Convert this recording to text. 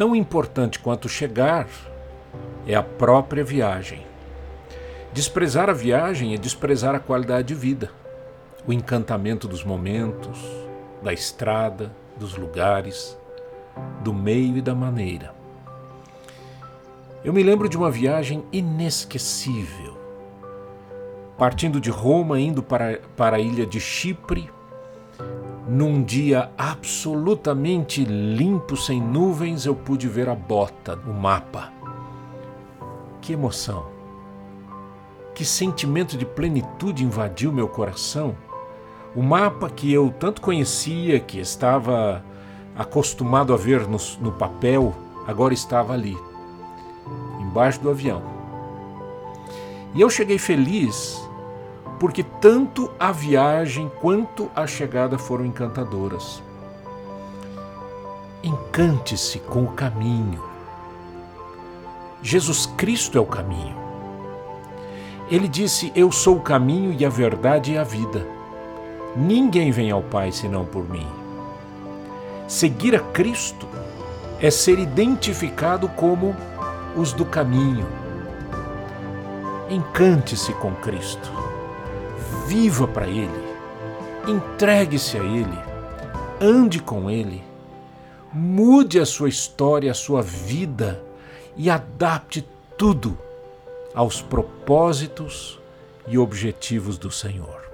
tão importante quanto chegar é a própria viagem. Desprezar a viagem é desprezar a qualidade de vida, o encantamento dos momentos, da estrada, dos lugares, do meio e da maneira. Eu me lembro de uma viagem inesquecível. Partindo de Roma, indo para, para a ilha de Chipre, num dia absolutamente limpo, sem nuvens, eu pude ver a bota, o mapa. Que emoção! Que sentimento de plenitude invadiu meu coração. O mapa que eu tanto conhecia, que estava acostumado a ver no, no papel, agora estava ali, embaixo do avião. E eu cheguei feliz porque tanto a viagem quanto a chegada foram encantadoras. Encante-se com o caminho. Jesus Cristo é o caminho. Ele disse: Eu sou o caminho e a verdade e a vida. Ninguém vem ao Pai senão por mim. Seguir a Cristo é ser identificado como os do caminho. Encante-se com Cristo viva para Ele, entregue-se a Ele, ande com Ele, mude a sua história, a sua vida e adapte tudo aos propósitos e objetivos do Senhor.